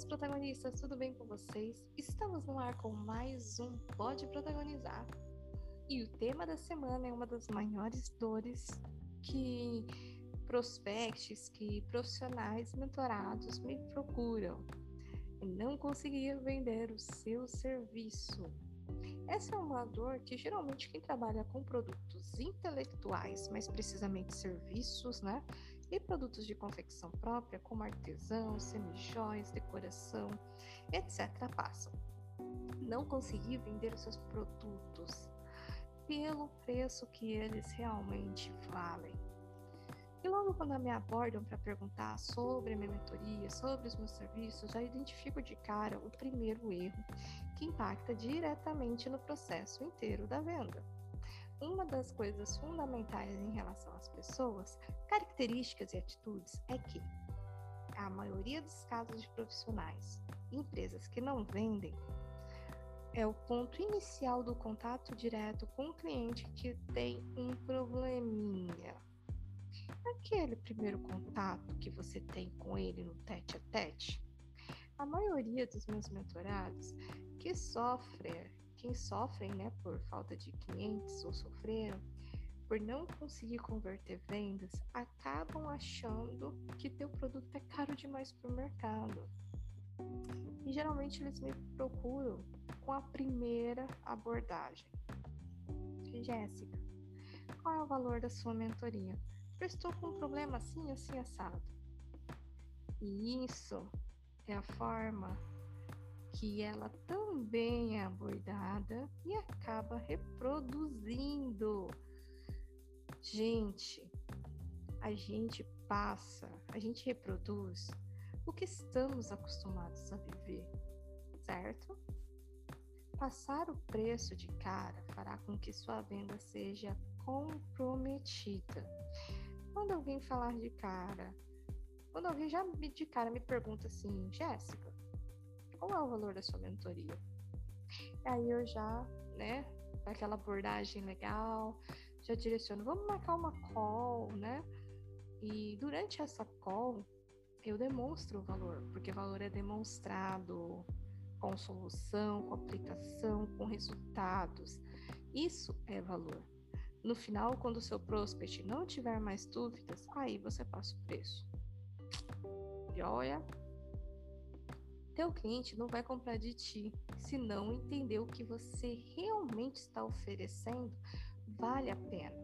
meus protagonistas, tudo bem com vocês? Estamos no ar com mais um Pode Protagonizar. E o tema da semana é uma das maiores dores que prospects, que profissionais mentorados me procuram. Não conseguir vender o seu serviço. Essa é uma dor que geralmente quem trabalha com produtos intelectuais, mais precisamente serviços, né? E produtos de confecção própria, como artesão, semijóias, decoração, etc., passam. Não conseguir vender os seus produtos pelo preço que eles realmente valem. E logo quando me abordam para perguntar sobre a minha mentoria, sobre os meus serviços, já identifico de cara o primeiro erro que impacta diretamente no processo inteiro da venda. Uma das coisas fundamentais em relação às pessoas, características e atitudes é que a maioria dos casos de profissionais, empresas que não vendem, é o ponto inicial do contato direto com o cliente que tem um probleminha. Aquele primeiro contato que você tem com ele no tete a tete, a maioria dos meus mentorados que sofrem, quem sofrem, né, por falta de clientes ou sofreram por não conseguir converter vendas, acabam achando que teu produto é caro demais para o mercado. E geralmente eles me procuram com a primeira abordagem. Jéssica, qual é o valor da sua mentoria? eu estou com um problema assim, assim, assado. E isso é a forma que ela também é abordada e acaba reproduzindo. Gente, a gente passa, a gente reproduz o que estamos acostumados a viver, certo? Passar o preço de cara fará com que sua venda seja comprometida. Quando alguém falar de cara, quando alguém já de cara me pergunta assim, Jéssica, qual é o valor da sua mentoria? Aí eu já, né, aquela abordagem legal, já direciono, vamos marcar uma call, né? E durante essa call, eu demonstro o valor, porque valor é demonstrado com solução, com aplicação, com resultados. Isso é valor. No final, quando o seu prospect não tiver mais dúvidas, aí você passa o preço. Joia? Teu cliente não vai comprar de ti se não entender o que você realmente está oferecendo vale a pena.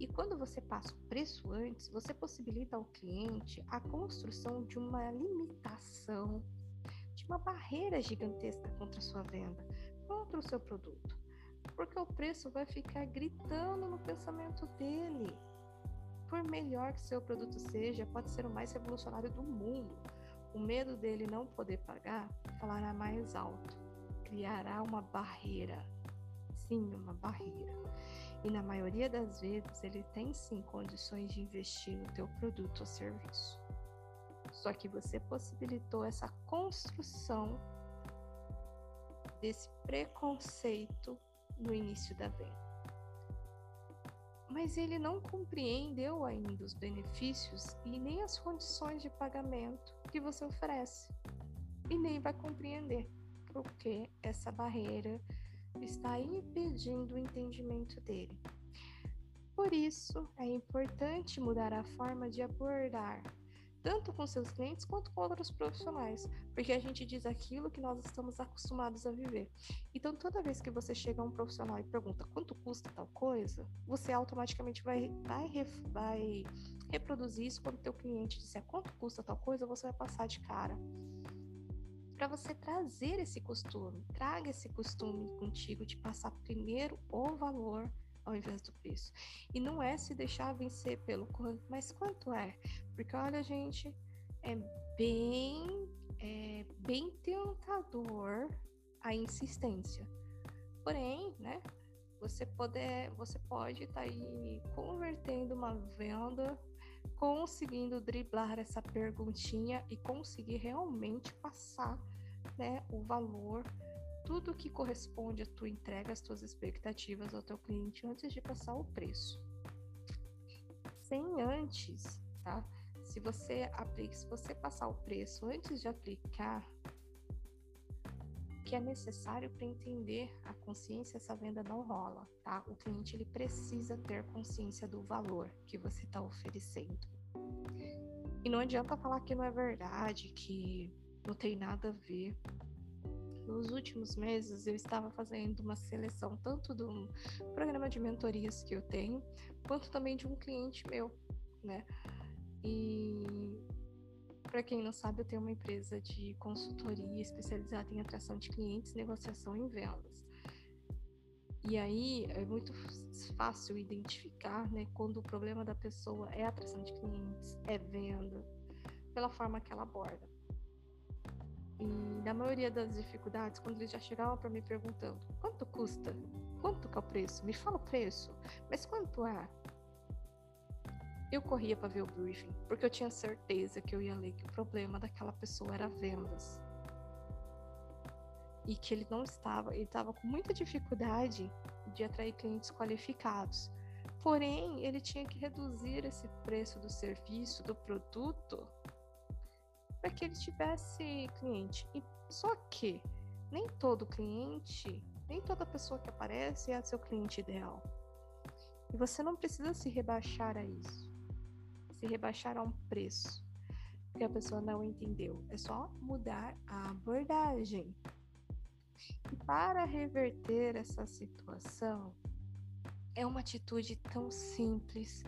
E quando você passa o preço antes, você possibilita ao cliente a construção de uma limitação, de uma barreira gigantesca contra a sua venda, contra o seu produto porque o preço vai ficar gritando no pensamento dele. Por melhor que seu produto seja, pode ser o mais revolucionário do mundo. O medo dele não poder pagar falará mais alto, criará uma barreira. Sim, uma barreira. E na maioria das vezes ele tem sim condições de investir no teu produto ou serviço. Só que você possibilitou essa construção desse preconceito no início da venda. Mas ele não compreendeu ainda os benefícios e nem as condições de pagamento que você oferece. E nem vai compreender porque essa barreira está impedindo o entendimento dele. Por isso, é importante mudar a forma de abordar tanto com seus clientes quanto com outros profissionais, porque a gente diz aquilo que nós estamos acostumados a viver. Então, toda vez que você chega a um profissional e pergunta quanto custa tal coisa, você automaticamente vai, vai, vai reproduzir isso quando o teu cliente disser quanto custa tal coisa, você vai passar de cara para você trazer esse costume. Traga esse costume contigo de passar primeiro o valor ao invés do preço. E não é se deixar vencer pelo quanto, mas quanto é? Porque olha, gente, é bem, é bem tentador a insistência. Porém, né? Você poder, você pode estar tá aí convertendo uma venda, conseguindo driblar essa perguntinha e conseguir realmente passar, né, o valor tudo que corresponde à tua entrega, às tuas expectativas ao teu cliente antes de passar o preço. Sem antes, tá? se você aplica, se você passar o preço antes de aplicar, que é necessário para entender a consciência, essa venda não rola, tá? O cliente ele precisa ter consciência do valor que você está oferecendo. E não adianta falar que não é verdade, que não tem nada a ver. Nos últimos meses eu estava fazendo uma seleção tanto do programa de mentorias que eu tenho, quanto também de um cliente meu, né? E para quem não sabe, eu tenho uma empresa de consultoria especializada em atração de clientes, negociação e vendas. E aí é muito fácil identificar, né, quando o problema da pessoa é atração de clientes, é venda, pela forma que ela aborda. E na maioria das dificuldades, quando eles já chegavam para mim perguntando: quanto custa? Quanto que é o preço? Me fala o preço. Mas quanto é? Eu corria para ver o briefing, porque eu tinha certeza que eu ia ler que o problema daquela pessoa era vendas. E que ele não estava, ele estava com muita dificuldade de atrair clientes qualificados. Porém, ele tinha que reduzir esse preço do serviço, do produto, para que ele tivesse cliente. E só que nem todo cliente, nem toda pessoa que aparece é seu cliente ideal. E você não precisa se rebaixar a isso se rebaixar a um preço, porque a pessoa não entendeu. É só mudar a abordagem. E para reverter essa situação, é uma atitude tão simples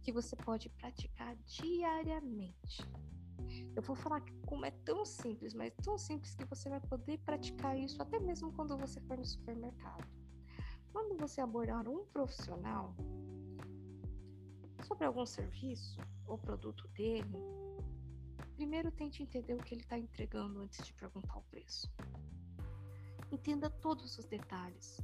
que você pode praticar diariamente. Eu vou falar como é tão simples, mas tão simples que você vai poder praticar isso até mesmo quando você for no supermercado. Quando você abordar um profissional, sobre algum serviço ou produto dele, primeiro tente entender o que ele está entregando antes de perguntar o preço. Entenda todos os detalhes,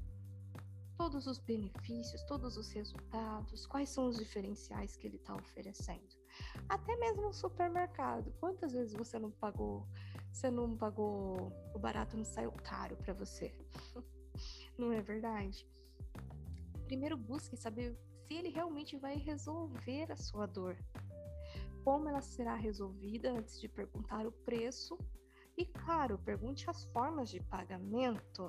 todos os benefícios, todos os resultados, quais são os diferenciais que ele está oferecendo. Até mesmo no supermercado, quantas vezes você não pagou, você não pagou, o barato não saiu caro para você? não é verdade? Primeiro busque saber se ele realmente vai resolver a sua dor. Como ela será resolvida antes de perguntar o preço. E, claro, pergunte as formas de pagamento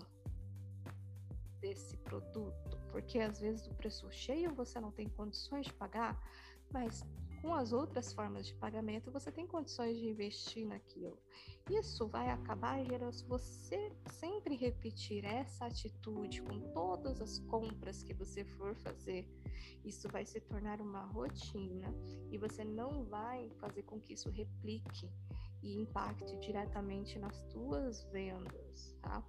desse produto, porque às vezes o preço cheio você não tem condições de pagar, mas com as outras formas de pagamento, você tem condições de investir naquilo. Isso vai acabar gerando, se você sempre repetir essa atitude com todas as compras que você for fazer, isso vai se tornar uma rotina e você não vai fazer com que isso replique e impacte diretamente nas suas vendas, tá?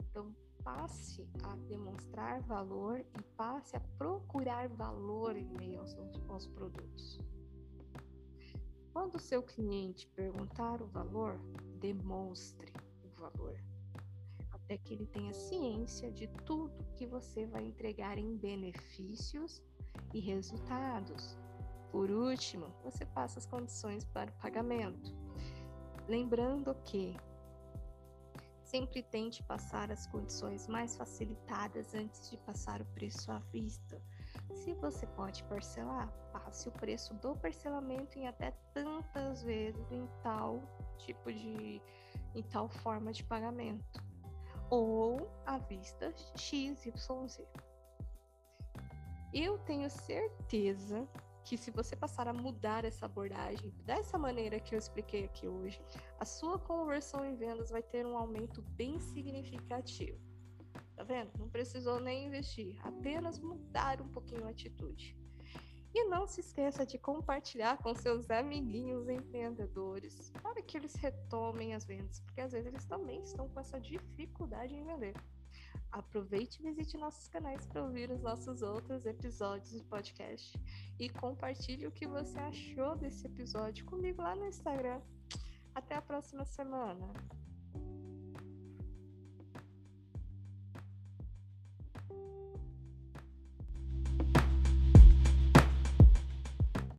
Então, passe a demonstrar valor e passe a procurar valor em meio aos, aos produtos. Quando o seu cliente perguntar o valor, demonstre o valor, até que ele tenha ciência de tudo que você vai entregar em benefícios e resultados. Por último, você passa as condições para o pagamento. Lembrando que Sempre tente passar as condições mais facilitadas antes de passar o preço à vista. Se você pode parcelar, passe o preço do parcelamento em até tantas vezes em tal tipo de em tal forma de pagamento ou à vista XYZ. Eu tenho certeza que se você passar a mudar essa abordagem dessa maneira que eu expliquei aqui hoje, a sua conversão em vendas vai ter um aumento bem significativo. Tá vendo? Não precisou nem investir, apenas mudar um pouquinho a atitude. E não se esqueça de compartilhar com seus amiguinhos empreendedores para que eles retomem as vendas, porque às vezes eles também estão com essa dificuldade em vender. Aproveite e visite nossos canais para ouvir os nossos outros episódios de podcast e compartilhe o que você achou desse episódio comigo lá no Instagram. Até a próxima semana.